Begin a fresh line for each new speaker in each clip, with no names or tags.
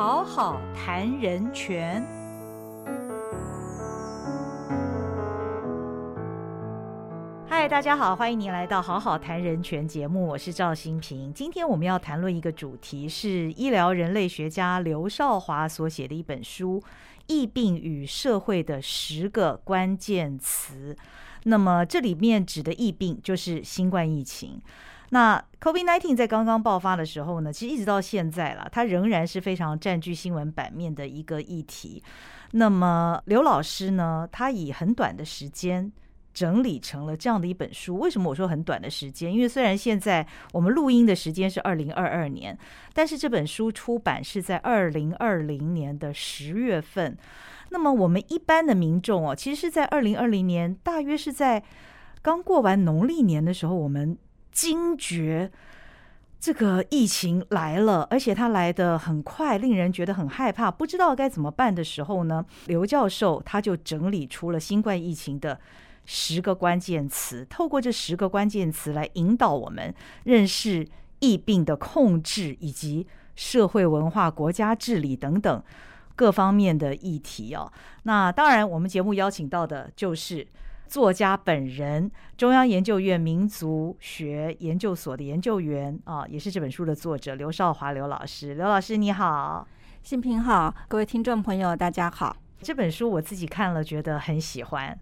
好好谈人权。嗨，大家好，欢迎您来到《好好谈人权》节目，我是赵新平。今天我们要谈论一个主题，是医疗人类学家刘少华所写的一本书《疫病与社会的十个关键词》。那么这里面指的疫病就是新冠疫情。那 COVID nineteen 在刚刚爆发的时候呢，其实一直到现在了，它仍然是非常占据新闻版面的一个议题。那么刘老师呢，他以很短的时间整理成了这样的一本书。为什么我说很短的时间？因为虽然现在我们录音的时间是二零二二年，但是这本书出版是在二零二零年的十月份。那么我们一般的民众哦，其实是在二零二零年，大约是在刚过完农历年的时候，我们。惊觉这个疫情来了，而且它来的很快，令人觉得很害怕，不知道该怎么办的时候呢？刘教授他就整理出了新冠疫情的十个关键词，透过这十个关键词来引导我们认识疫病的控制以及社会文化、国家治理等等各方面的议题哦。那当然，我们节目邀请到的就是。作家本人，中央研究院民族学研究所的研究员啊，也是这本书的作者刘少华刘老师。刘老师你好，
新平好，各位听众朋友大家好。
这本书我自己看了，觉得很喜欢。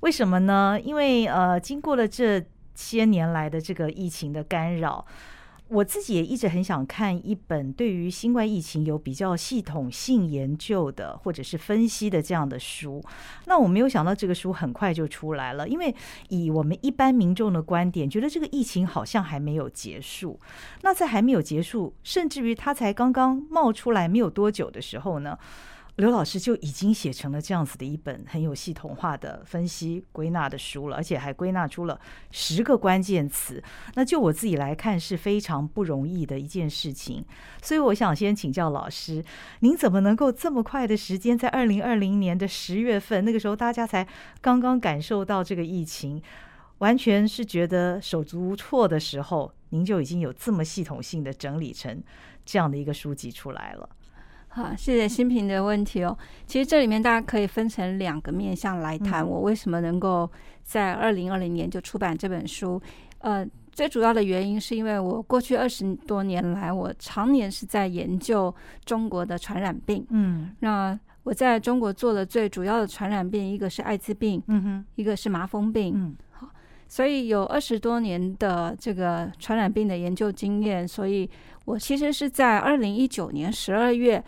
为什么呢？因为呃，经过了这些年来的这个疫情的干扰。我自己也一直很想看一本对于新冠疫情有比较系统性研究的或者是分析的这样的书。那我没有想到这个书很快就出来了，因为以我们一般民众的观点，觉得这个疫情好像还没有结束。那在还没有结束，甚至于它才刚刚冒出来没有多久的时候呢？刘老师就已经写成了这样子的一本很有系统化的分析归纳的书了，而且还归纳出了十个关键词。那就我自己来看是非常不容易的一件事情，所以我想先请教老师，您怎么能够这么快的时间，在二零二零年的十月份，那个时候大家才刚刚感受到这个疫情，完全是觉得手足无措的时候，您就已经有这么系统性的整理成这样的一个书籍出来了。
好，谢谢新平的问题哦。其实这里面大家可以分成两个面向来谈，我为什么能够在二零二零年就出版这本书。呃，最主要的原因是因为我过去二十多年来，我常年是在研究中国的传染病。嗯，那我在中国做的最主要的传染病，一个是艾滋病，嗯哼，一个是麻风病。所以有二十多年的这个传染病的研究经验，所以我其实是在二零一九年十二月。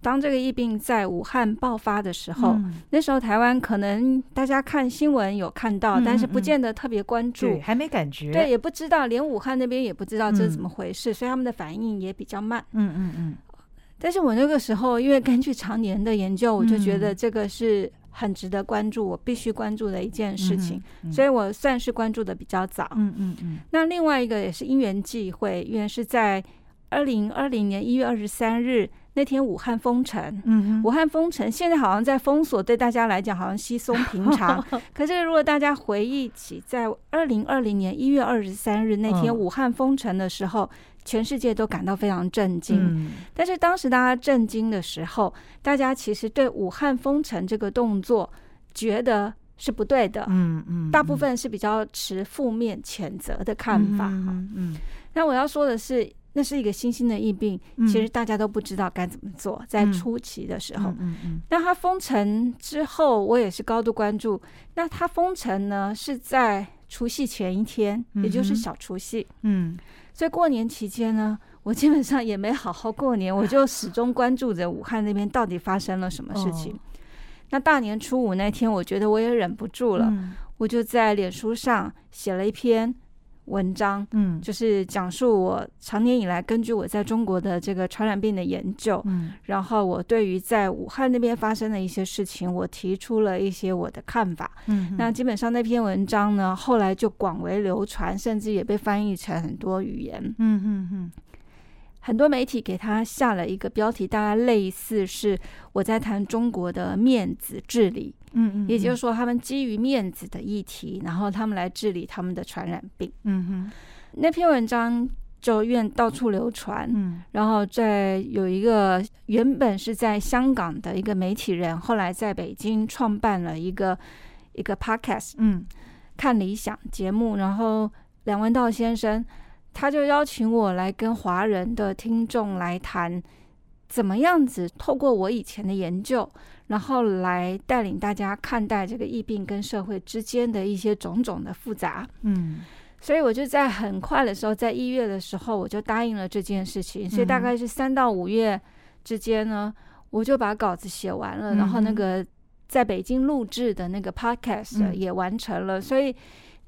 当这个疫病在武汉爆发的时候，那时候台湾可能大家看新闻有看到，但是不见得特别关注，
还没感觉，
对，也不知道，连武汉那边也不知道这是怎么回事，所以他们的反应也比较慢。嗯嗯嗯。但是我那个时候，因为根据常年的研究，我就觉得这个是很值得关注，我必须关注的一件事情，所以我算是关注的比较早。嗯嗯嗯。那另外一个也是因缘际会，因为是在二零二零年一月二十三日。那天武汉封城，嗯，武汉封城，现在好像在封锁，对大家来讲好像稀松平常。可是如果大家回忆起在二零二零年一月二十三日那天武汉封城的时候，全世界都感到非常震惊。但是当时大家震惊的时候，大家其实对武汉封城这个动作觉得是不对的，嗯嗯，大部分是比较持负面谴责的看法。嗯嗯，那我要说的是。那是一个新兴的疫病，其实大家都不知道该怎么做。在初期的时候，嗯嗯那它封城之后，我也是高度关注。那它封城呢，是在除夕前一天，也就是小除夕。嗯，所以过年期间呢，我基本上也没好好过年，我就始终关注着武汉那边到底发生了什么事情。那大年初五那天，我觉得我也忍不住了，我就在脸书上写了一篇。文章，嗯，就是讲述我长年以来根据我在中国的这个传染病的研究，嗯，然后我对于在武汉那边发生的一些事情，我提出了一些我的看法，嗯，那基本上那篇文章呢，后来就广为流传，甚至也被翻译成很多语言，嗯嗯嗯。很多媒体给他下了一个标题，大概类似是我在谈中国的面子治理，嗯嗯，也就是说他们基于面子的议题，然后他们来治理他们的传染病，嗯哼。那篇文章就院到处流传，嗯，然后在有一个原本是在香港的一个媒体人，后来在北京创办了一个一个 podcast，嗯，看理想节目，然后梁文道先生他就邀请我来跟华人的听众来谈，怎么样子透过我以前的研究，然后来带领大家看待这个疫病跟社会之间的一些种种的复杂，嗯。所以我就在很快的时候，在一月的时候，我就答应了这件事情。所以大概是三到五月之间呢，我就把稿子写完了，然后那个在北京录制的那个 podcast 也完成了。所以。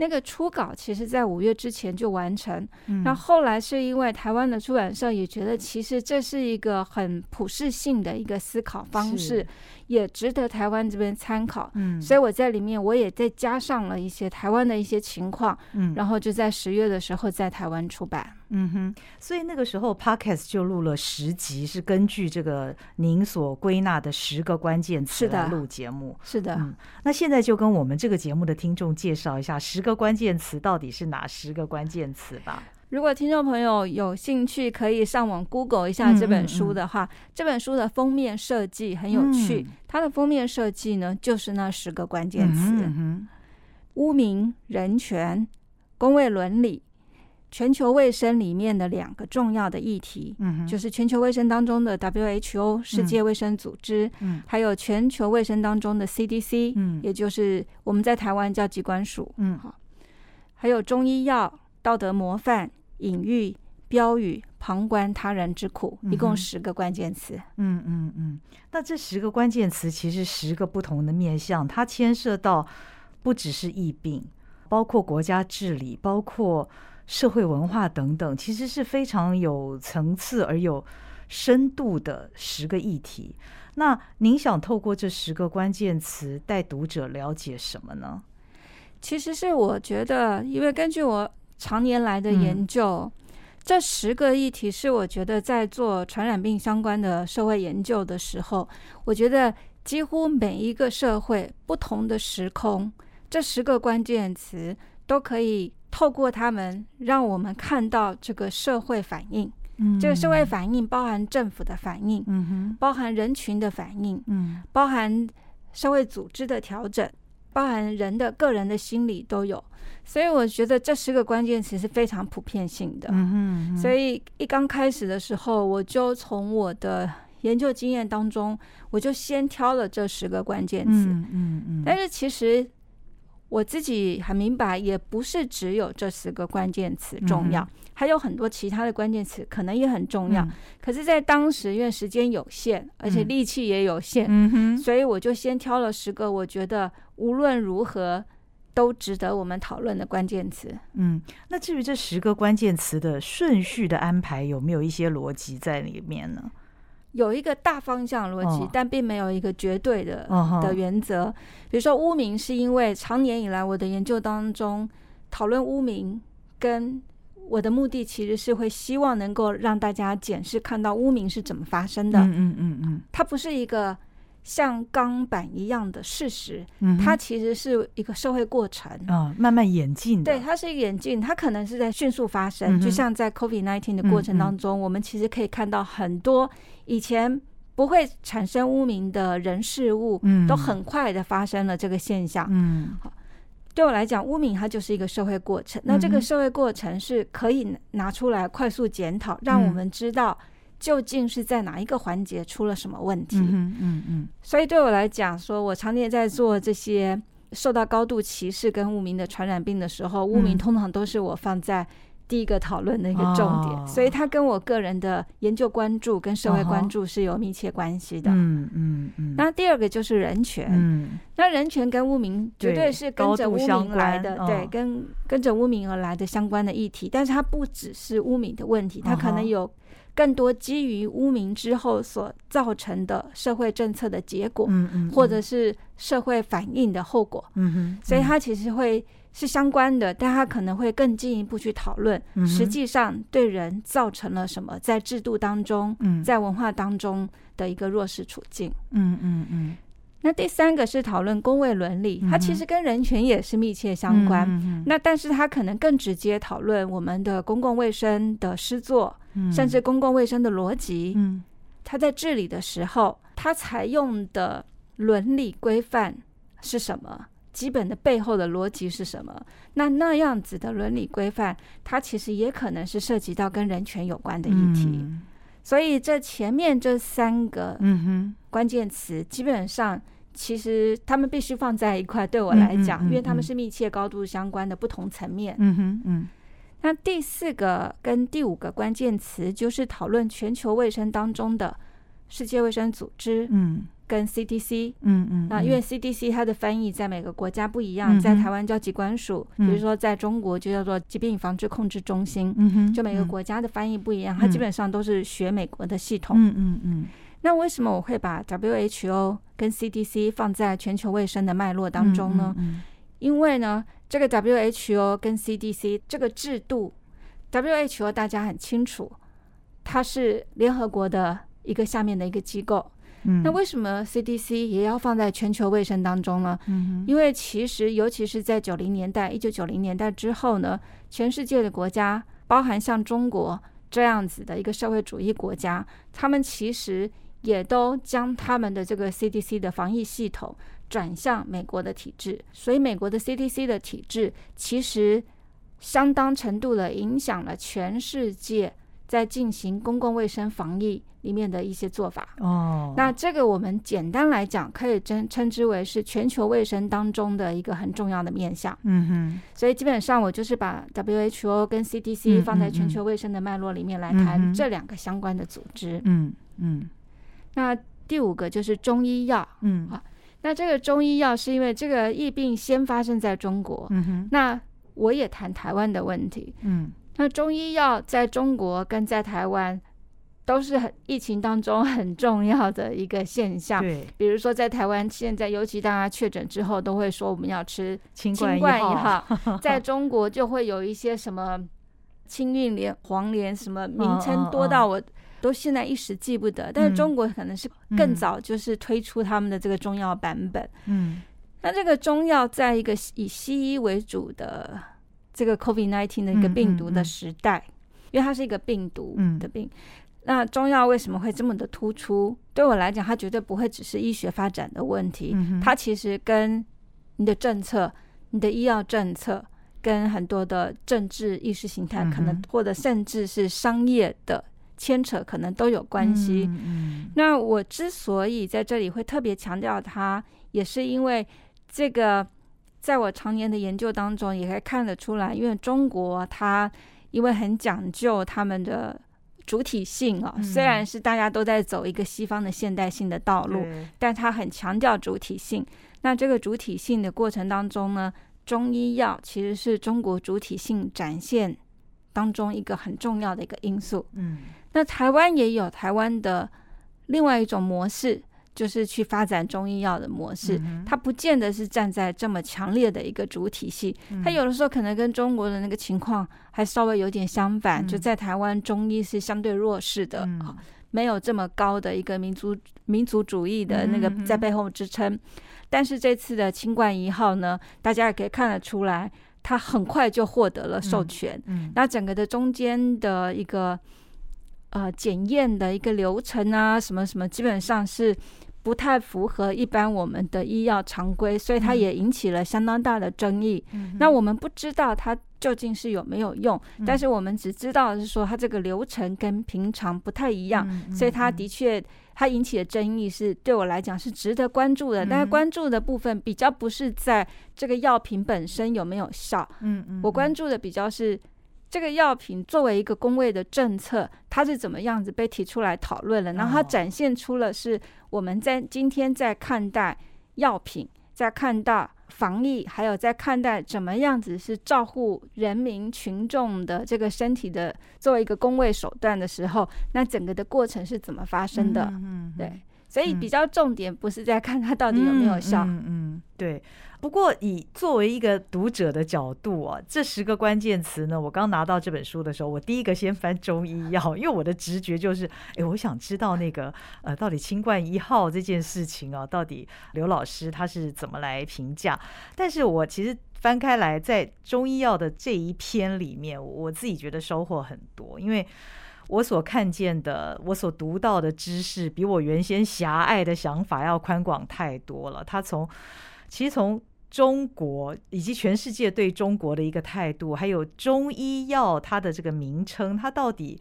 那个初稿其实，在五月之前就完成。那后来是因为台湾的出版社也觉得，其实这是一个很普适性的一个思考方式，也值得台湾这边参考。嗯，所以我在里面我也再加上了一些台湾的一些情况。嗯，然后就在十月的时候在台湾出版。
嗯哼，所以那个时候 podcast 就录了十集，是根据这个您所归纳的十个关键词来录节目。
是的，
嗯，那现在就跟我们这个节目的听众介绍一下十个关键词到底是哪十个关键词吧。
如果听众朋友有兴趣，可以上网 Google 一下这本书的话，这本书的封面设计很有趣。它的封面设计呢，就是那十个关键词：污名、人权、公卫伦理。全球卫生里面的两个重要的议题，嗯，就是全球卫生当中的 WHO 世界卫生组织，嗯，还有全球卫生当中的 CDC，嗯，也就是我们在台湾叫机关署，嗯，好，还有中医药、道德模范、隐喻、标语、旁观他人之苦，一共十个关键词，
嗯嗯嗯。那这十个关键词其实十个不同的面向，它牵涉到不只是疫病，包括国家治理，包括。社会文化等等，其实是非常有层次而有深度的十个议题。那您想透过这十个关键词带读者了解什么呢？
其实是我觉得，因为根据我常年来的研究，这十个议题是我觉得在做传染病相关的社会研究的时候，我觉得几乎每一个社会不同的时空，这十个关键词都可以。透过他们，让我们看到这个社会反应。嗯，这个社会反应包含政府的反应，嗯哼，包含人群的反应，嗯，包含社会组织的调整，包含人的个人的心理都有。所以我觉得这十个关键词是非常普遍性的。嗯哼，所以一刚开始的时候，我就从我的研究经验当中，我就先挑了这十个关键词。嗯嗯嗯，但是其实。我自己很明白，也不是只有这十个关键词重要，还有很多其他的关键词可能也很重要。可是，在当时因为时间有限，而且力气也有限，所以我就先挑了十个我觉得无论如何都值得我们讨论的关键词。
嗯，那至于这十个关键词的顺序的安排，有没有一些逻辑在里面呢？
有一个大方向逻辑，但并没有一个绝对的的原则。比如说污名，是因为长年以来我的研究当中讨论污名，跟我的目的其实是会希望能够让大家检视看到污名是怎么发生的。嗯嗯嗯嗯，它不是一个。像钢板一样的事实，它其实是一个社会过程
啊，慢慢演进
的。对，它是一个演进，它可能是在迅速发生。就像在 COVID nineteen 的过程当中，我们其实可以看到很多以前不会产生污名的人事物，都很快的发生了这个现象。嗯，好，对我来讲，污名它就是一个社会过程。那这个社会过程是可以拿出来快速检讨，让我们知道。究竟是在哪一个环节出了什么问题？嗯嗯嗯。所以对我来讲，说我常年在做这些受到高度歧视跟污名的传染病的时候，污名通常都是我放在第一个讨论的一个重点。所以它跟我个人的研究关注跟社会关注是有密切关系的。嗯嗯嗯。那第二个就是人权。嗯。那人权跟污名绝对是跟着污名来的，对，跟跟着污名而来的相关的议题。但是它不只是污名的问题，它可能有。更多基于污名之后所造成的社会政策的结果，嗯嗯，或者是社会反应的后果，嗯哼，所以它其实会是相关的，但它可能会更进一步去讨论，实际上对人造成了什么，在制度当中，在文化当中的一个弱势处境，嗯嗯嗯。那第三个是讨论工位伦理，它其实跟人权也是密切相关。那但是它可能更直接讨论我们的公共卫生的施作，甚至公共卫生的逻辑。它在治理的时候，它采用的伦理规范是什么？基本的背后的逻辑是什么？那那样子的伦理规范，它其实也可能是涉及到跟人权有关的议题。所以这前面这三个关键词，基本上其实他们必须放在一块。对我来讲，因为他们是密切高度相关的不同层面。嗯哼，嗯。那第四个跟第五个关键词，就是讨论全球卫生当中的世界卫生组织。嗯。跟 CDC，嗯嗯，那因为 CDC 它的翻译在每个国家不一样，在台湾叫疾管署，比如说在中国就叫做疾病防治控制中心，嗯哼，就每个国家的翻译不一样，它基本上都是学美国的系统，嗯嗯嗯。那为什么我会把 WHO 跟 CDC 放在全球卫生的脉络当中呢？因为呢，这个 WHO 跟 CDC 这个制度，WHO 大家很清楚，它是联合国的一个下面的一个机构。那为什么 CDC 也要放在全球卫生当中呢？嗯，因为其实尤其是在九零年代，一九九零年代之后呢，全世界的国家，包含像中国这样子的一个社会主义国家，他们其实也都将他们的这个 CDC 的防疫系统转向美国的体制，所以美国的 CDC 的体制其实相当程度的影响了全世界在进行公共卫生防疫。里面的一些做法哦，那这个我们简单来讲，可以称称之为是全球卫生当中的一个很重要的面向。嗯哼，所以基本上我就是把 WHO 跟 CDC 放在全球卫生的脉络里面来谈这两个相关的组织。嗯嗯，那第五个就是中医药。嗯，好，那这个中医药是因为这个疫病先发生在中国。嗯哼，那我也谈台湾的问题。嗯，那中医药在中国跟在台湾。都是很疫情当中很重要的一个现象。对，比如说在台湾，现在尤其大家确诊之后，都会说我们要吃清冠一号。在中国就会有一些什么清运莲、黄连，什么名称多到我都现在一时记不得。但是中国可能是更早就是推出他们的这个中药版本。嗯，那这个中药在一个以西医为主的这个 COVID-19 的一个病毒的时代，因为它是一个病毒的病。那中药为什么会这么的突出？对我来讲，它绝对不会只是医学发展的问题，它其实跟你的政策、你的医药政策，跟很多的政治意识形态，可能或者甚至是商业的牵扯，可能都有关系。那我之所以在这里会特别强调它，也是因为这个，在我常年的研究当中，也可以看得出来，因为中国它因为很讲究他们的。主体性啊，虽然是大家都在走一个西方的现代性的道路，但它很强调主体性。那这个主体性的过程当中呢，中医药其实是中国主体性展现当中一个很重要的一个因素。嗯，那台湾也有台湾的另外一种模式。就是去发展中医药的模式，它不见得是站在这么强烈的一个主体系，它有的时候可能跟中国的那个情况还稍微有点相反。就在台湾，中医是相对弱势的啊，没有这么高的一个民族民族主义的那个在背后支撑。但是这次的清冠一号呢，大家也可以看得出来，它很快就获得了授权。那整个的中间的一个呃检验的一个流程啊，什么什么，基本上是。不太符合一般我们的医药常规，所以它也引起了相当大的争议。那我们不知道它究竟是有没有用，但是我们只知道是说它这个流程跟平常不太一样，所以它的确它引起的争议是对我来讲是值得关注的。但是关注的部分比较不是在这个药品本身有没有效，嗯嗯，我关注的比较是。这个药品作为一个工位的政策，它是怎么样子被提出来讨论了？然后它展现出了是我们在今天在看待药品，在看待防疫，还有在看待怎么样子是照顾人民群众的这个身体的作为一个工位手段的时候，那整个的过程是怎么发生的？嗯，对。所以比较重点不是在看它到底有没有效。
嗯嗯，对。不过以作为一个读者的角度啊，这十个关键词呢，我刚拿到这本书的时候，我第一个先翻中医药，因为我的直觉就是，哎，我想知道那个呃，到底清冠一号这件事情啊，到底刘老师他是怎么来评价？但是我其实翻开来，在中医药的这一篇里面，我自己觉得收获很多，因为。我所看见的，我所读到的知识，比我原先狭隘的想法要宽广太多了。他从，其实从中国以及全世界对中国的一个态度，还有中医药它的这个名称，它到底。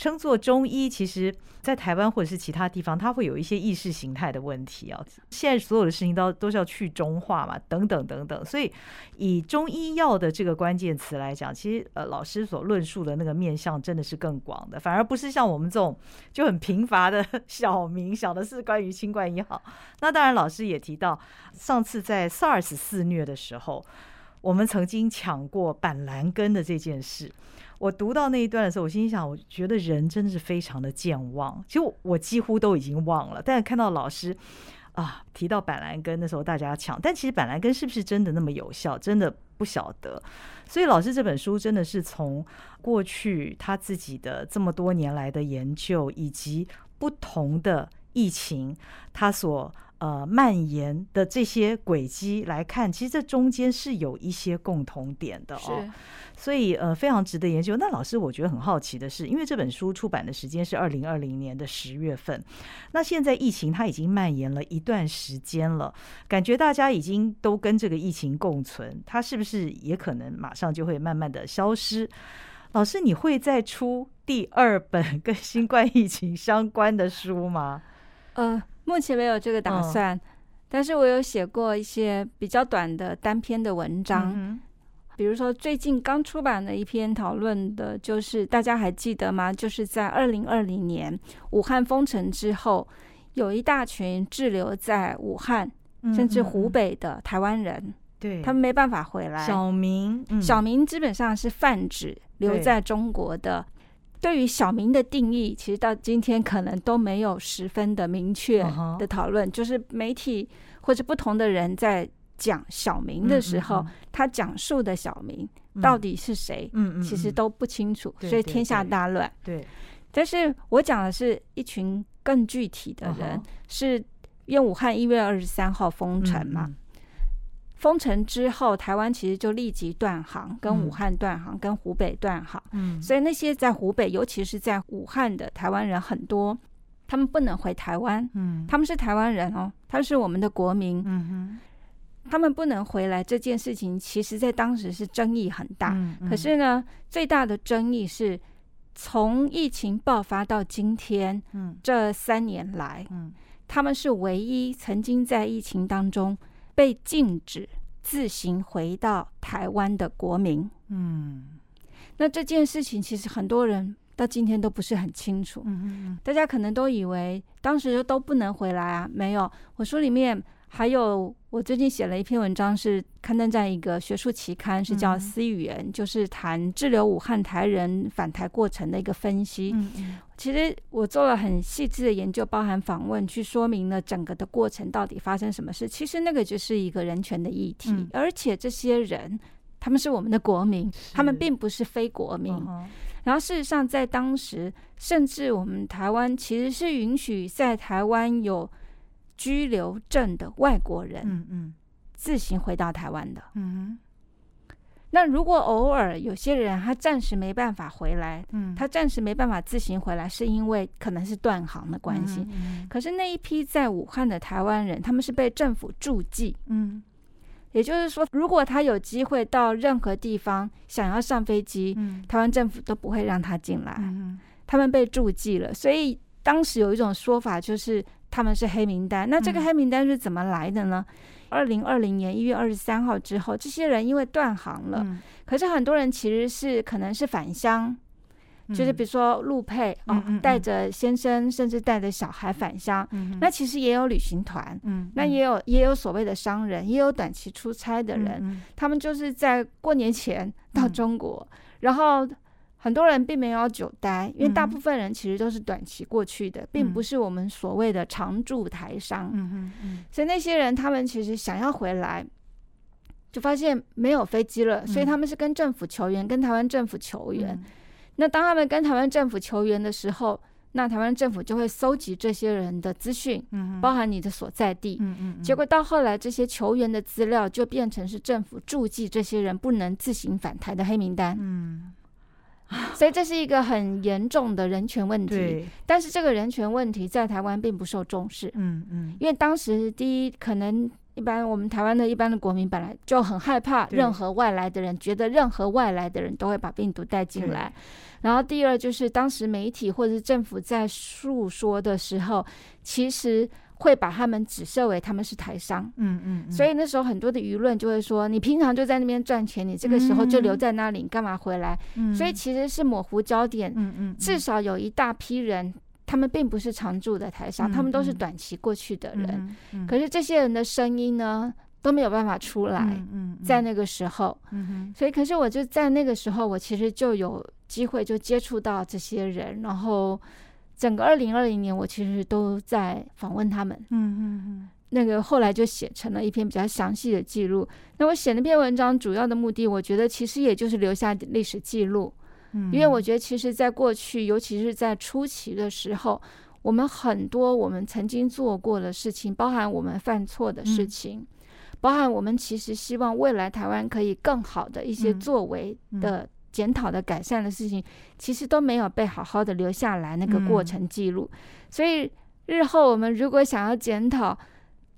称作中医，其实，在台湾或者是其他地方，它会有一些意识形态的问题啊。现在所有的事情都都是要去中化嘛，等等等等。所以，以中医药的这个关键词来讲，其实呃，老师所论述的那个面向真的是更广的，反而不是像我们这种就很贫乏的小民想的是关于新冠一号。那当然，老师也提到，上次在 SARS 肆虐的时候，我们曾经抢过板蓝根的这件事。我读到那一段的时候，我心想，我觉得人真的是非常的健忘。其实我几乎都已经忘了，但是看到老师啊提到板蓝根的时候，大家抢。但其实板蓝根是不是真的那么有效，真的不晓得。所以老师这本书真的是从过去他自己的这么多年来的研究，以及不同的疫情，他所。呃，蔓延的这些轨迹来看，其实这中间是有一些共同点的哦，所以呃，非常值得研究。那老师，我觉得很好奇的是，因为这本书出版的时间是二零二零年的十月份，那现在疫情它已经蔓延了一段时间了，感觉大家已经都跟这个疫情共存，它是不是也可能马上就会慢慢的消失？老师，你会再出第二本 跟新冠疫情相关的书吗？
呃。目前没有这个打算，但是我有写过一些比较短的单篇的文章，比如说最近刚出版的一篇讨论的，就是大家还记得吗？就是在二零二零年武汉封城之后，有一大群滞留在武汉甚至湖北的台湾人，
对
他们没办法回来。
小明，
小明基本上是泛指留在中国的。对于小明的定义，其实到今天可能都没有十分的明确的讨论。就是媒体或者不同的人在讲小明的时候，他讲述的小明到底是谁，其实都不清楚，所以天下大乱。
对，
但是我讲的是一群更具体的人，是因为武汉一月二十三号封城嘛。封城之后，台湾其实就立即断航，跟武汉断航，跟湖北断航。嗯，所以那些在湖北，尤其是在武汉的台湾人很多，他们不能回台湾。嗯，他们是台湾人哦，他是我们的国民。嗯哼，他们不能回来这件事情，其实在当时是争议很大。嗯，可是呢，最大的争议是从疫情爆发到今天，嗯，这三年来，嗯，他们是唯一曾经在疫情当中。被禁止自行回到台湾的国民，嗯，那这件事情其实很多人到今天都不是很清楚，嗯嗯，大家可能都以为当时都不能回来啊，没有，我书里面。还有，我最近写了一篇文章，是刊登在一个学术期刊，是叫《C 语言》，就是谈滞留武汉台人返台过程的一个分析。嗯其实我做了很细致的研究，包含访问，去说明了整个的过程到底发生什么事。其实那个就是一个人权的议题，而且这些人他们是我们的国民，他们并不是非国民。然后事实上，在当时，甚至我们台湾其实是允许在台湾有。居留证的外国人，嗯嗯，自行回到台湾的，嗯那如果偶尔有些人他暂时没办法回来，嗯，他暂时没办法自行回来，是因为可能是断航的关系。嗯可是那一批在武汉的台湾人，他们是被政府驻记，嗯，也就是说，如果他有机会到任何地方想要上飞机，嗯，台湾政府都不会让他进来，嗯他们被驻记了。所以当时有一种说法就是。他们是黑名单，那这个黑名单是怎么来的呢？二零二零年一月二十三号之后，这些人因为断航了，可是很多人其实是可能是返乡，就是比如说陆配哦，带着先生甚至带着小孩返乡。那其实也有旅行团，那也有也有所谓的商人，也有短期出差的人，他们就是在过年前到中国，然后很多人并没有久待，因为大部分人其实都是短期过去的，并不是我们所谓的常驻台商。嗯嗯所以那些人他们其实想要回来，就发现没有飞机了，所以他们是跟政府求援，跟台湾政府求援。那当他们跟台湾政府求援的时候，那台湾政府就会搜集这些人的资讯，包含你的所在地。嗯嗯。结果到后来，这些求援的资料就变成是政府注记这些人不能自行返台的黑名单。嗯。所以这是一个很严重的人权问题。但是这个人权问题在台湾并不受重视。嗯嗯。因为当时第一，可能一般我们台湾的一般的国民本来就很害怕任何外来的人，觉得任何外来的人都会把病毒带进来。然后第二就是当时媒体或者是政府在诉说的时候，其实会把他们指涉为他们是台商，嗯嗯，所以那时候很多的舆论就会说，你平常就在那边赚钱，你这个时候就留在那里，你干嘛回来？所以其实是模糊焦点，嗯嗯，至少有一大批人，他们并不是常住的台商，他们都是短期过去的人，可是这些人的声音呢？都没有办法出来，嗯在那个时候，嗯所以可是我就在那个时候，我其实就有机会就接触到这些人，然后整个二零二零年，我其实都在访问他们，嗯嗯嗯，那个后来就写成了一篇比较详细的记录。那我写那篇文章主要的目的，我觉得其实也就是留下历史记录，嗯因为我觉得其实在过去，尤其是在初期的时候，我们很多我们曾经做过的事情，包含我们犯错的事情。包含我们其实希望未来台湾可以更好的一些作为的检讨的改善的事情，其实都没有被好好的留下来那个过程记录。所以日后我们如果想要检讨，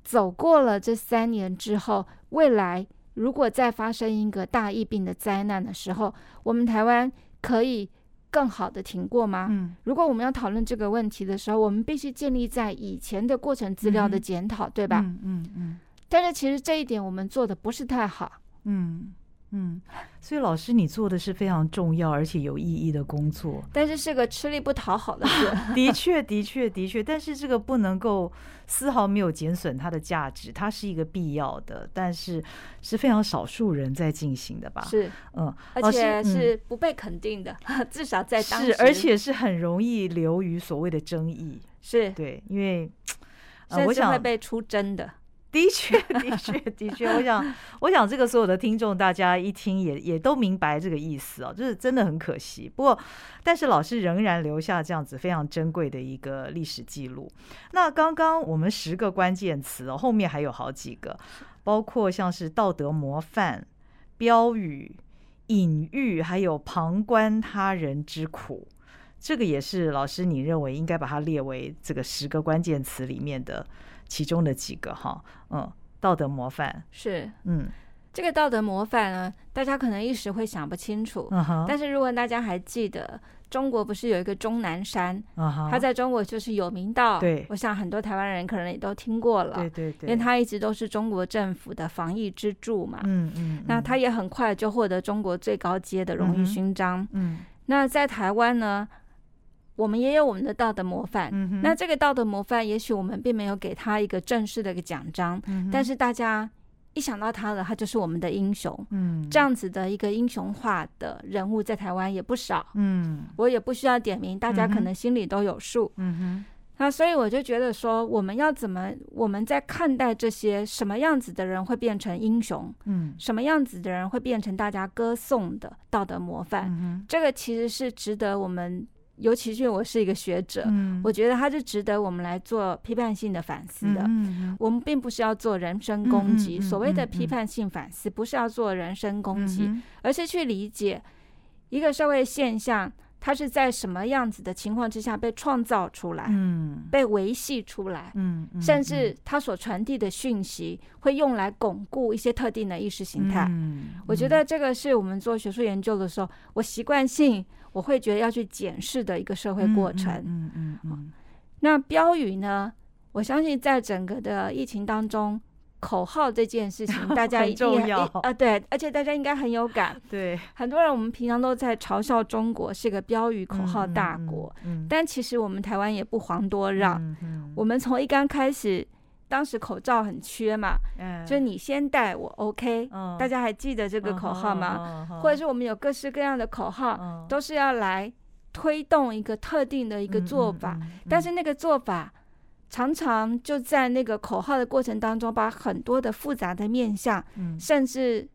走过了这三年之后，未来如果再发生一个大疫病的灾难的时候，我们台湾可以更好的挺过吗？嗯，如果我们要讨论这个问题的时候，我们必须建立在以前的过程资料的检讨，对吧？嗯嗯嗯。但是其实这一点我们做的不是太好，
嗯嗯，所以老师你做的是非常重要而且有意义的工作，
但是是个吃力不讨好的事。
的确，的确，的确，但是这个不能够丝毫没有减损它的价值，它是一个必要的，但是是非常少数人在进行的吧？
是，嗯，而且是不被肯定的，至少在当
时，而且是很容易流于所谓的争议，
是
对，因为
甚至会被出征的。
的确，的确，的确，我想，我想这个所有的听众，大家一听也也都明白这个意思哦，就是真的很可惜。不过，但是老师仍然留下这样子非常珍贵的一个历史记录。那刚刚我们十个关键词，后面还有好几个，包括像是道德模范、标语、隐喻，还有旁观他人之苦，这个也是老师你认为应该把它列为这个十个关键词里面的。其中的几个哈，嗯，道德模范。
是，嗯，这个道德模范呢，大家可能一时会想不清楚，但是如果大家还记得，中国不是有一个钟南山，他在中国就是有名到，
对，
我想很多台湾人可能也都听过了，
对对对，
因为他一直都是中国政府的防疫支柱嘛，嗯嗯，那他也很快就获得中国最高阶的荣誉勋章，嗯，那在台湾呢？我们也有我们的道德模范，那这个道德模范，也许我们并没有给他一个正式的一个奖章，但是大家一想到他了，他就是我们的英雄。嗯，这样子的一个英雄化的人物在台湾也不少。嗯，我也不需要点名，大家可能心里都有数。嗯哼，那所以我就觉得说，我们要怎么我们在看待这些什么样子的人会变成英雄？嗯，什么样子的人会变成大家歌颂的道德模范？这个其实是值得我们。尤其是我是一个学者，我觉得他是值得我们来做批判性的反思的。我们并不是要做人身攻击，所谓的批判性反思不是要做人身攻击，而是去理解一个社会现象，它是在什么样子的情况之下被创造出来，被维系出来，甚至它所传递的讯息会用来巩固一些特定的意识形态。我觉得这个是我们做学术研究的时候，我习惯性。我会觉得要去检视的一个社会过程。嗯嗯嗯。那标语呢？我相信在整个的疫情当中，口号这件事情，大家一定
要
啊，对，而且大家应该很有感。
对，
很多人我们平常都在嘲笑中国是个标语口号大国，但其实我们台湾也不遑多让。我们从一刚开始。当时口罩很缺嘛，嗯，就你先戴我 OK，大家还记得这个口号吗？或者是我们有各式各样的口号，都是要来推动一个特定的一个做法，但是那个做法常常就在那个口号的过程当中，把很多的复杂的面向，甚至。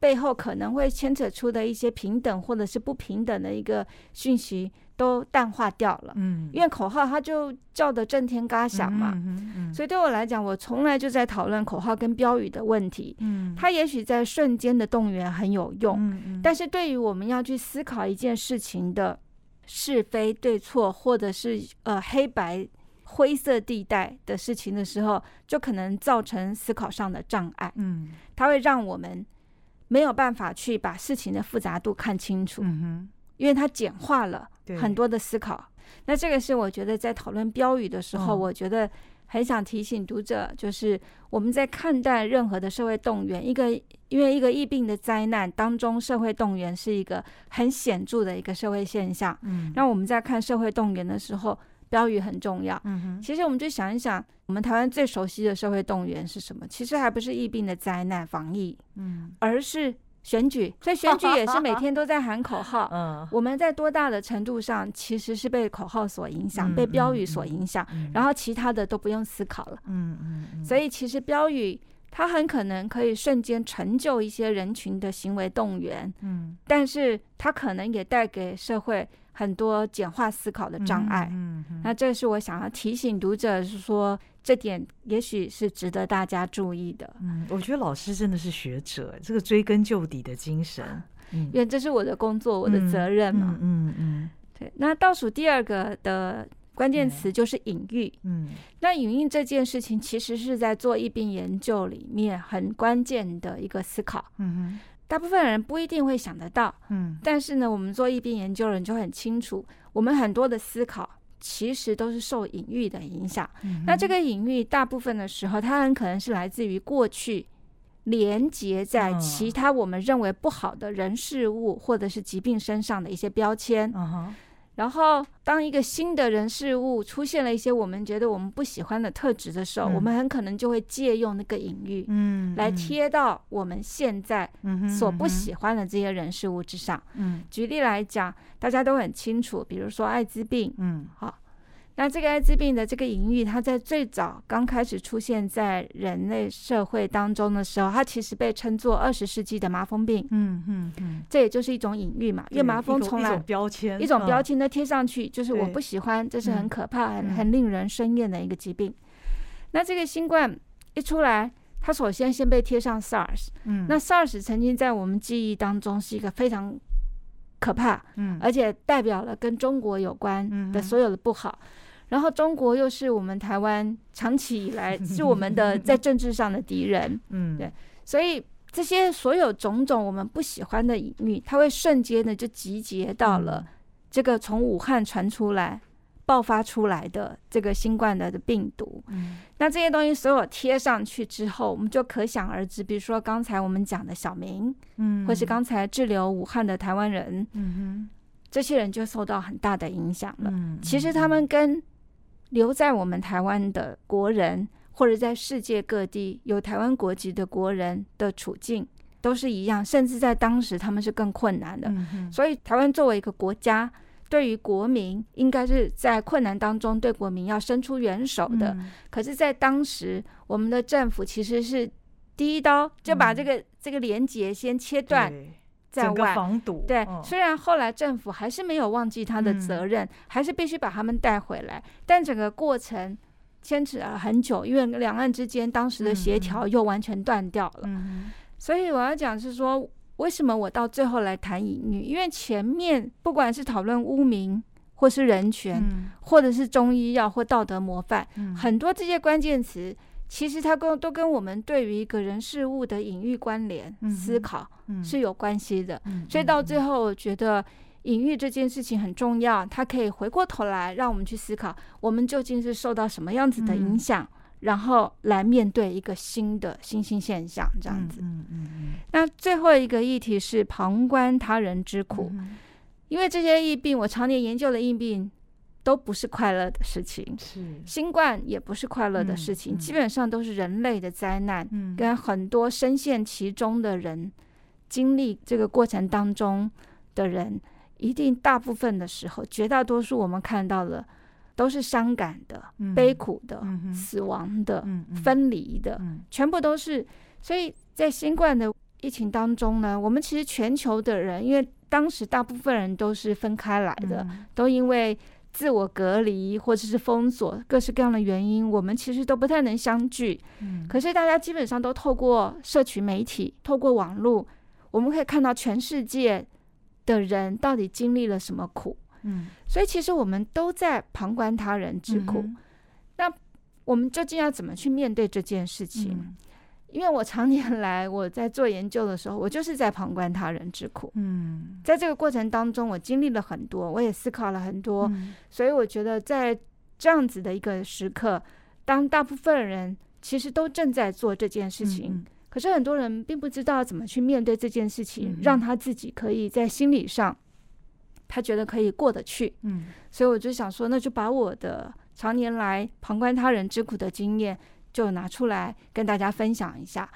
背后可能会牵扯出的一些平等或者是不平等的一个讯息都淡化掉了。嗯，因为口号它就叫的震天嘎响嘛。嗯嗯。所以对我来讲，我从来就在讨论口号跟标语的问题。嗯。它也许在瞬间的动员很有用。嗯嗯。但是对于我们要去思考一件事情的是非对错，或者是呃黑白灰色地带的事情的时候，就可能造成思考上的障碍。嗯。它会让我们。没有办法去把事情的复杂度看清楚，因为它简化了很多的思考。那这个是我觉得在讨论标语的时候，我觉得很想提醒读者，就是我们在看待任何的社会动员，一个因为一个疫病的灾难当中，社会动员是一个很显著的一个社会现象。嗯，那我们在看社会动员的时候。标语很重要。嗯哼，其实我们就想一想，我们台湾最熟悉的社会动员是什么？其实还不是疫病的灾难防疫，嗯，而是选举。所以选举也是每天都在喊口号。嗯，我们在多大的程度上其实是被口号所影响，被标语所影响，然后其他的都不用思考了。嗯嗯。所以其实标语它很可能可以瞬间成就一些人群的行为动员。嗯，但是它可能也带给社会。很多简化思考的障碍，嗯，那这是我想要提醒读者，是说这点也许是值得大家注意的。
嗯，我觉得老师真的是学者，这个追根究底的精神，嗯
因为这是我的工作，我的责任嘛。嗯嗯，对。那倒数第二个的关键词就是隐喻。嗯，那隐喻这件事情，其实是在做疫病研究里面很关键的一个思考。嗯哼。大部分人不一定会想得到，嗯，但是呢，我们做一边研究人就很清楚，我们很多的思考其实都是受隐喻的影响。那这个隐喻大部分的时候，它很可能是来自于过去连接在其他我们认为不好的人事物或者是疾病身上的一些标签。然后，当一个新的人事物出现了一些我们觉得我们不喜欢的特质的时候，我们很可能就会借用那个隐喻，嗯，来贴到我们现在所不喜欢的这些人事物之上。嗯，举例来讲，大家都很清楚，比如说艾滋病，嗯，好。那这个艾滋病的这个隐喻，它在最早刚开始出现在人类社会当中的时候，它其实被称作二十世纪的麻风病。嗯嗯嗯，这也就是一种隐喻嘛，因为麻风从来
一种标签，
一种标签的贴上去，就是我不喜欢，这是很可怕、很很令人生厌的一个疾病。那这个新冠一出来，它首先先被贴上 SARS。嗯，那 SARS 曾经在我们记忆当中是一个非常可怕，嗯，而且代表了跟中国有关的所有的不好。然后中国又是我们台湾长期以来 是我们的在政治上的敌人，嗯，对，所以这些所有种种我们不喜欢的隐喻，它会瞬间的就集结到了这个从武汉传出来、爆发出来的这个新冠的的病毒。嗯，那这些东西所有贴上去之后，我们就可想而知，比如说刚才我们讲的小明，嗯，或是刚才滞留武汉的台湾人，嗯哼，这些人就受到很大的影响了。嗯，其实他们跟留在我们台湾的国人，或者在世界各地有台湾国籍的国人的处境都是一样，甚至在当时他们是更困难的。所以，台湾作为一个国家，对于国民应该是在困难当中对国民要伸出援手的。可是，在当时，我们的政府其实是第一刀就把这个这个连结先切断。在外
防堵
对，虽然后来政府还是没有忘记他的责任，还是必须把他们带回来，但整个过程牵扯了很久，因为两岸之间当时的协调又完全断掉了。所以我要讲是说，为什么我到最后来谈隐喻？因为前面不管是讨论污名，或是人权，或者是中医药或道德模范，很多这些关键词。其实它跟都跟我们对于一个人事物的隐喻关联思考是有关系的，所以到最后我觉得隐喻这件事情很重要，它可以回过头来让我们去思考，我们究竟是受到什么样子的影响，然后来面对一个新的新兴现象这样子。嗯嗯嗯。那最后一个议题是旁观他人之苦，因为这些疫病，我常年研究的疫病。都不是快乐的事情，
是。
新冠也不是快乐的事情，基本上都是人类的灾难，跟很多深陷其中的人经历这个过程当中的人，一定大部分的时候，绝大多数我们看到的都是伤感的、悲苦的、死亡的、分离的，全部都是。所以在新冠的疫情当中呢，我们其实全球的人，因为当时大部分人都是分开来的，都因为。自我隔离或者是封锁，各式各样的原因，我们其实都不太能相聚。嗯，可是大家基本上都透过社群媒体，透过网络，我们可以看到全世界的人到底经历了什么苦。嗯，所以其实我们都在旁观他人之苦。那我们究竟要怎么去面对这件事情？因为我常年来我在做研究的时候，我就是在旁观他人之苦。嗯，在这个过程当中，我经历了很多，我也思考了很多。所以我觉得，在这样子的一个时刻，当大部分人其实都正在做这件事情，可是很多人并不知道怎么去面对这件事情，让他自己可以在心理上，他觉得可以过得去。嗯，所以我就想说，那就把我的常年来旁观他人之苦的经验。就拿出来跟大家分享一下，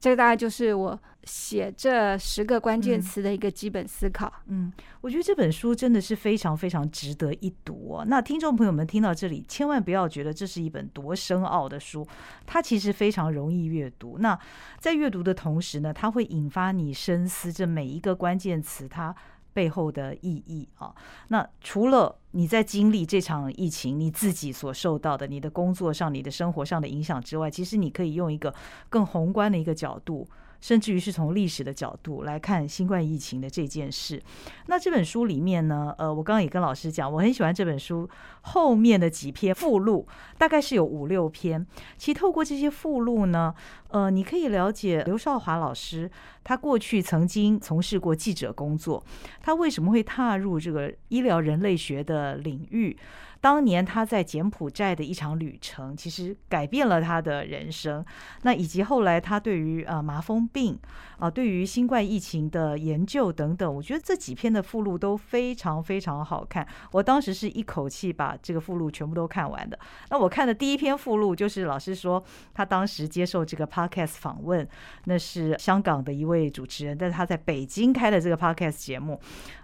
这个大概就是我写这十个关键词的一个基本思考。
嗯，我觉得这本书真的是非常非常值得一读哦。那听众朋友们听到这里，千万不要觉得这是一本多深奥的书，它其实非常容易阅读。那在阅读的同时呢，它会引发你深思这每一个关键词它。背后的意义啊，那除了你在经历这场疫情，你自己所受到的，你的工作上、你的生活上的影响之外，其实你可以用一个更宏观的一个角度。甚至于是从历史的角度来看新冠疫情的这件事。那这本书里面呢，呃，我刚刚也跟老师讲，我很喜欢这本书后面的几篇附录，大概是有五六篇。其实透过这些附录呢，呃，你可以了解刘少华老师他过去曾经从事过记者工作，他为什么会踏入这个医疗人类学的领域。当年他在柬埔寨的一场旅程，其实改变了他的人生。那以及后来他对于呃麻风病啊，对于新冠疫情的研究等等，我觉得这几篇的附录都非常非常好看。我当时是一口气把这个附录全部都看完的。那我看的第一篇附录就是老师说他当时接受这个 podcast 访问，那是香港的一位主持人，但是他在北京开的这个 podcast 节目。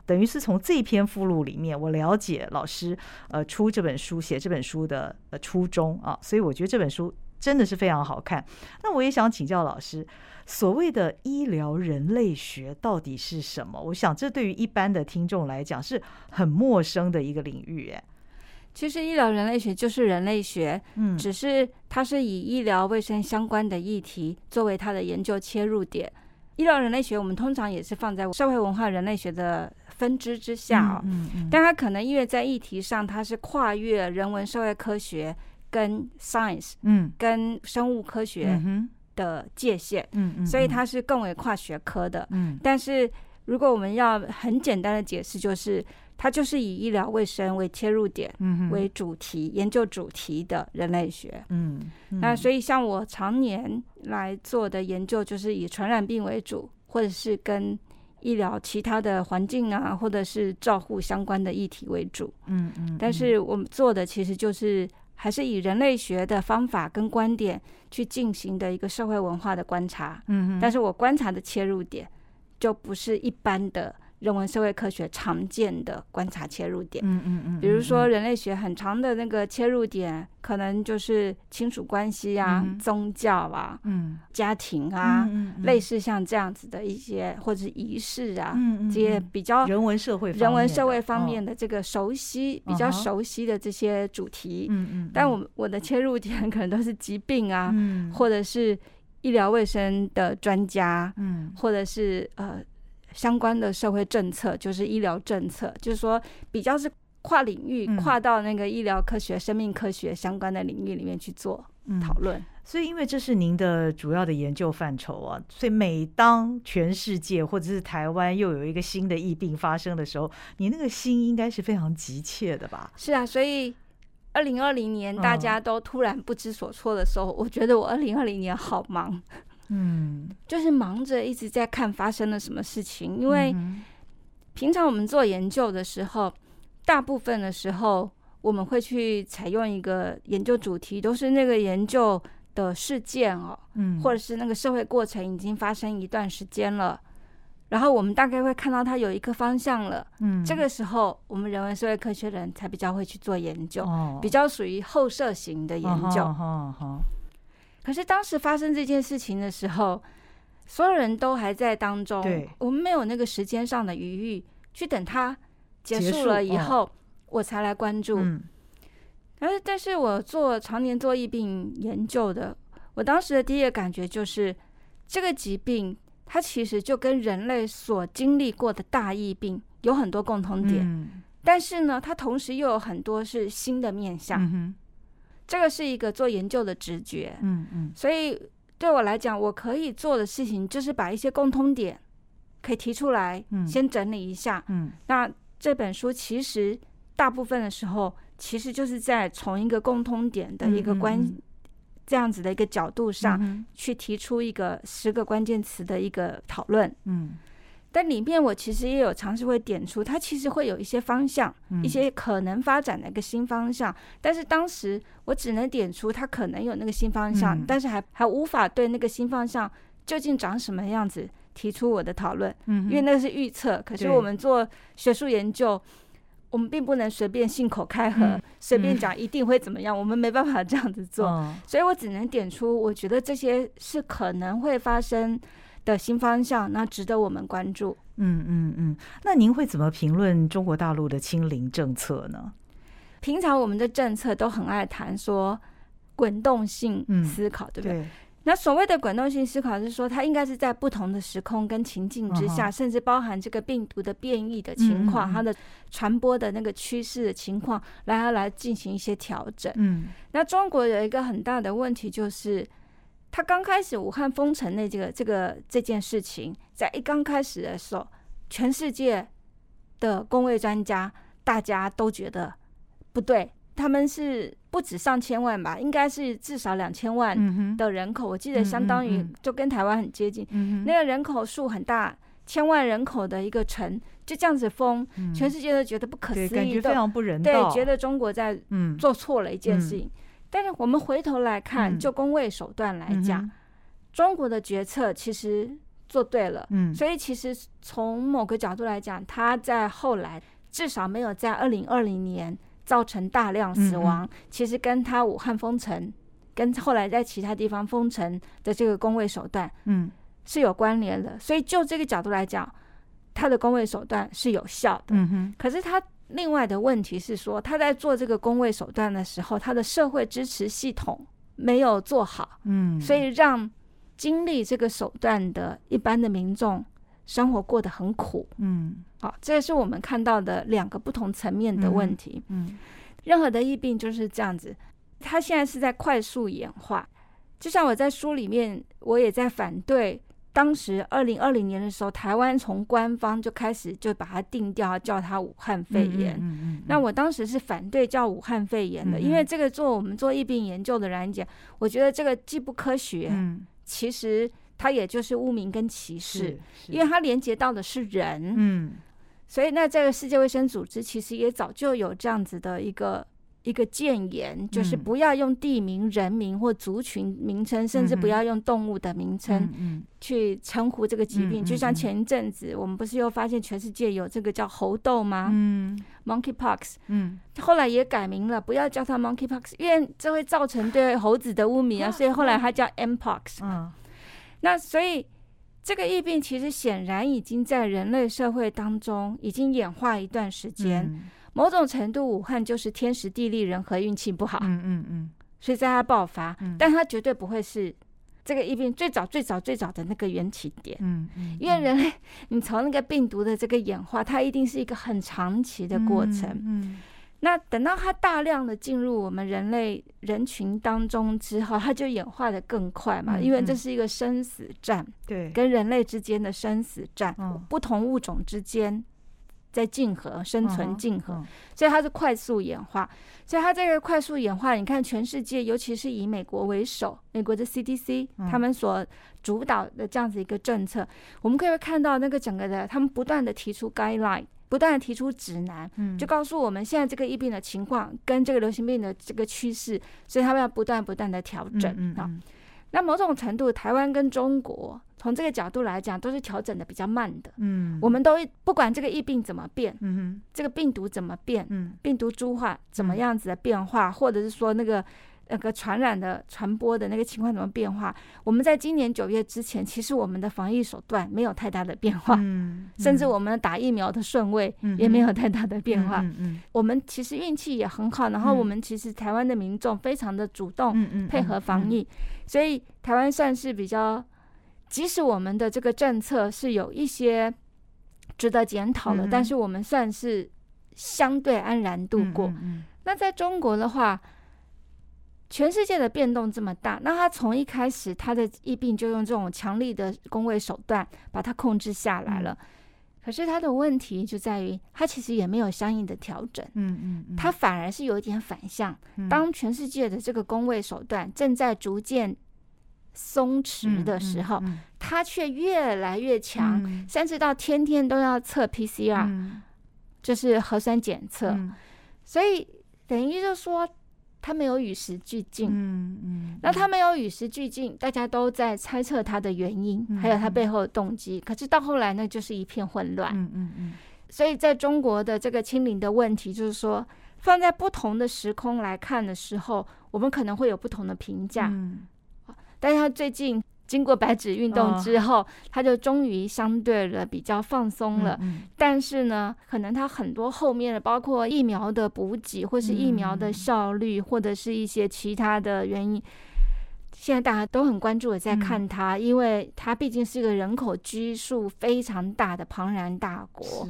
等于是从这篇附录里面，我了解老师呃出这本书、写这本书的呃初衷啊，所以我觉得这本书真的是非常好看。那我也想请教老师，所谓的医疗人类学到底是什么？我想这对于一般的听众来讲是很陌生的一个领域。哎，
其实医疗人类学就是人类学，嗯，只是它是以医疗卫生相关的议题作为它的研究切入点。医疗人类学我们通常也是放在社会文化人类学的。分支之下，嗯嗯，但它可能因为在议题上，它是跨越人文社会科学跟 science，嗯，跟生物科学的界限，嗯嗯，所以它是更为跨学科的，嗯。但是如果我们要很简单的解释，就是它就是以医疗卫生为切入点，嗯为主题研究主题的人类学，嗯。那所以像我常年来做的研究，就是以传染病为主，或者是跟医疗其他的环境啊，或者是照护相关的议题为主，嗯嗯，但是我们做的其实就是还是以人类学的方法跟观点去进行的一个社会文化的观察，嗯嗯，但是我观察的切入点就不是一般的。人文社会科学常见的观察切入点，嗯嗯嗯，比如说人类学很长的那个切入点，可能就是亲属关系啊、宗教啊、嗯、家庭啊，类似像这样子的一些或者是仪式啊，这些比较
人文社会
人文社会方面的这个熟悉、比较熟悉的这些主题，嗯嗯，但我我的切入点可能都是疾病啊，或者是医疗卫生的专家，嗯，或者是呃。相关的社会政策就是医疗政策，就是说比较是跨领域，跨到那个医疗科学、生命科学相关的领域里面去做讨论。
所以，因为这是您的主要的研究范畴啊，所以每当全世界或者是台湾又有一个新的疫病发生的时候，你那个心应该是非常急切的吧？
是啊，所以二零二零年大家都突然不知所措的时候，我觉得我二零二零年好忙。嗯，就是忙着一直在看发生了什么事情，因为平常我们做研究的时候，大部分的时候我们会去采用一个研究主题，都是那个研究的事件哦，嗯，或者是那个社会过程已经发生一段时间了，然后我们大概会看到它有一个方向了，嗯，这个时候我们人文社会科学人才比较会去做研究，比较属于后设型的研究。可是当时发生这件事情的时候，所有人都还在当中，我们没有那个时间上的余裕去等它结束了以后。我才来关注，但是，但是我做常年做疫病研究的，我当时的第一个感觉就是，这个疾病它其实就跟人类所经历过的大疫病有很多共同点，但是呢，它同时又有很多是新的面相。这个是一个做研究的直觉，嗯嗯，所以对我来讲，我可以做的事情就是把一些共通点可以提出来，先整理一下。嗯，那这本书其实。大部分的时候，其实就是在从一个共通点的一个关这样子的一个角度上去提出一个十个关键词的一个讨论。嗯，但里面我其实也有尝试会点出，它其实会有一些方向，一些可能发展的一个新方向。但是当时我只能点出它可能有那个新方向，但是还还无法对那个新方向究竟长什么样子提出我的讨论。嗯，因为那个是预测。可是我们做学术研究。我们并不能随便信口开河，随便讲一定会怎么样，我们没办法这样子做，所以我只能点出，我觉得这些是可能会发生的新方向，那值得我们关注。
嗯嗯嗯，那您会怎么评论中国大陆的清零政策呢？
平常我们的政策都很爱谈说滚动性思考，对不对？那所谓的滚动性思考是说，它应该是在不同的时空跟情境之下，甚至包含这个病毒的变异的情况，它的传播的那个趋势的情况，来来进行一些调整。嗯，那中国有一个很大的问题，就是它刚开始武汉封城那这个这个这件事情，在一刚开始的时候，全世界的工位专家大家都觉得不对。他们是不止上千万吧，应该是至少两千万的人口。我记得相当于就跟台湾很接近，那个人口数很大，千万人口的一个城就这样子封，全世界都觉得不可思议，
感觉非常不人道，
对，觉得中国在做错了一件事情。但是我们回头来看，就工位手段来讲，中国的决策其实做对了。嗯，所以其实从某个角度来讲，他在后来至少没有在二零二零年。造成大量死亡，其实跟他武汉封城，跟后来在其他地方封城的这个工位手段，嗯，是有关联的。所以就这个角度来讲，他的工位手段是有效的。嗯哼。可是他另外的问题是说，他在做这个工位手段的时候，他的社会支持系统没有做好。嗯。所以让经历这个手段的一般的民众生活过得很苦。嗯。好，这也是我们看到的两个不同层面的问题。嗯，任何的疫病就是这样子，它现在是在快速演化。就像我在书里面，我也在反对当时二零二零年的时候，台湾从官方就开始就把它定调叫它武汉肺炎。嗯嗯。那我当时是反对叫武汉肺炎的，因为这个做我们做疫病研究的人讲，我觉得这个既不科学，嗯，其实它也就是污名跟歧视，因为它连接到的是人，嗯。所以，那这个世界卫生组织其实也早就有这样子的一个一个谏言，就是不要用地名、人名或族群名称，甚至不要用动物的名称去称呼这个疾病。就像前一阵子，我们不是又发现全世界有这个叫猴痘吗？嗯，Monkeypox。嗯，后来也改名了，不要叫它 Monkeypox，因为这会造成对猴子的污名啊，所以后来它叫 Mpox。嗯，那所以。这个疫病其实显然已经在人类社会当中已经演化一段时间，某种程度，武汉就是天时地利人和运气不好，嗯嗯嗯，所以在它爆发，但它绝对不会是这个疫病最早最早最早的那个缘起点，嗯嗯，因为人类你从那个病毒的这个演化，它一定是一个很长期的过程，嗯。那等到它大量的进入我们人类人群当中之后，它就演化的更快嘛，因为这是一个生死战，
对，
跟人类之间的生死战，不同物种之间在竞合生存竞合，所以它是快速演化。所以它这个快速演化，你看全世界，尤其是以美国为首，美国的 CDC 他们所主导的这样子一个政策，我们可以看到那个整个的，他们不断的提出 guideline。不断的提出指南，就告诉我们现在这个疫病的情况跟这个流行病的这个趋势，所以他们要不断不断的调整啊。那某种程度，台湾跟中国从这个角度来讲，都是调整的比较慢的。嗯，我们都不管这个疫病怎么变，嗯，这个病毒怎么变，嗯，病毒株化怎么样子的变化，或者是说那个。那个传染的传播的那个情况怎么变化？我们在今年九月之前，其实我们的防疫手段没有太大的变化，甚至我们打疫苗的顺位也没有太大的变化。我们其实运气也很好，然后我们其实台湾的民众非常的主动配合防疫，所以台湾算是比较，即使我们的这个政策是有一些值得检讨的，但是我们算是相对安然度过。那在中国的话。全世界的变动这么大，那他从一开始他的疫病就用这种强力的工位手段把它控制下来了。可是他的问题就在于，他其实也没有相应的调整。嗯嗯，他反而是有一点反向。当全世界的这个工位手段正在逐渐松弛的时候，他却越来越强，甚至到天天都要测 PCR，就是核酸检测。所以等于就说。他没有与时俱进，嗯嗯，那他没有与时俱进，大家都在猜测他的原因，还有他背后的动机。可是到后来呢，就是一片混乱，嗯嗯嗯。所以在中国的这个清零的问题，就是说放在不同的时空来看的时候，我们可能会有不同的评价。嗯，但是他最近。经过白纸运动之后，他就终于相对的比较放松了。但是呢，可能他很多后面的，包括疫苗的补给，或是疫苗的效率，或者是一些其他的原因，现在大家都很关注的在看他，因为他毕竟是一个人口基数非常大的庞然大国，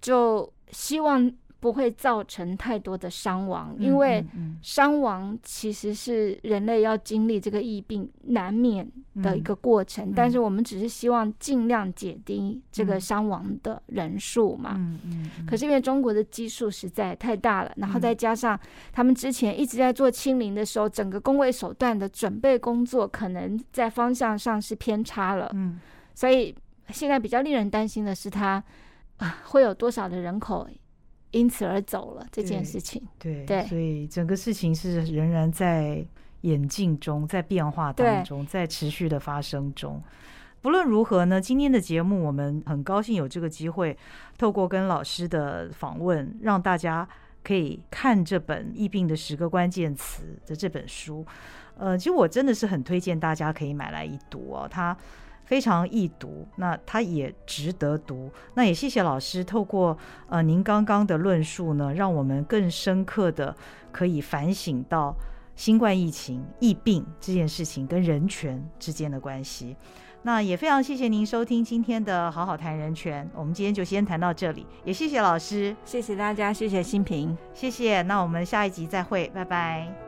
就希望。不会造成太多的伤亡，因为伤亡其实是人类要经历这个疫病难免的一个过程。但是我们只是希望尽量减低这个伤亡的人数嘛。嗯嗯。可是因为中国的基数实在太大了，然后再加上他们之前一直在做清零的时候，整个工位手段的准备工作可能在方向上是偏差了。嗯。所以现在比较令人担心的是，它会有多少的人口？因此而走了这件事情，
对对，所以整个事情是仍然在演进中，在变化当中，在持续的发生中。不论如何呢，今天的节目我们很高兴有这个机会，透过跟老师的访问，让大家可以看这本《疫病的十个关键词》的这本书。呃，其实我真的是很推荐大家可以买来一读哦，它。非常易读，那它也值得读。那也谢谢老师，透过呃您刚刚的论述呢，让我们更深刻的可以反省到新冠疫情疫病这件事情跟人权之间的关系。那也非常谢谢您收听今天的好好谈人权，我们今天就先谈到这里。也谢谢老师，
谢谢大家，谢谢新平，
谢谢。那我们下一集再会，拜拜。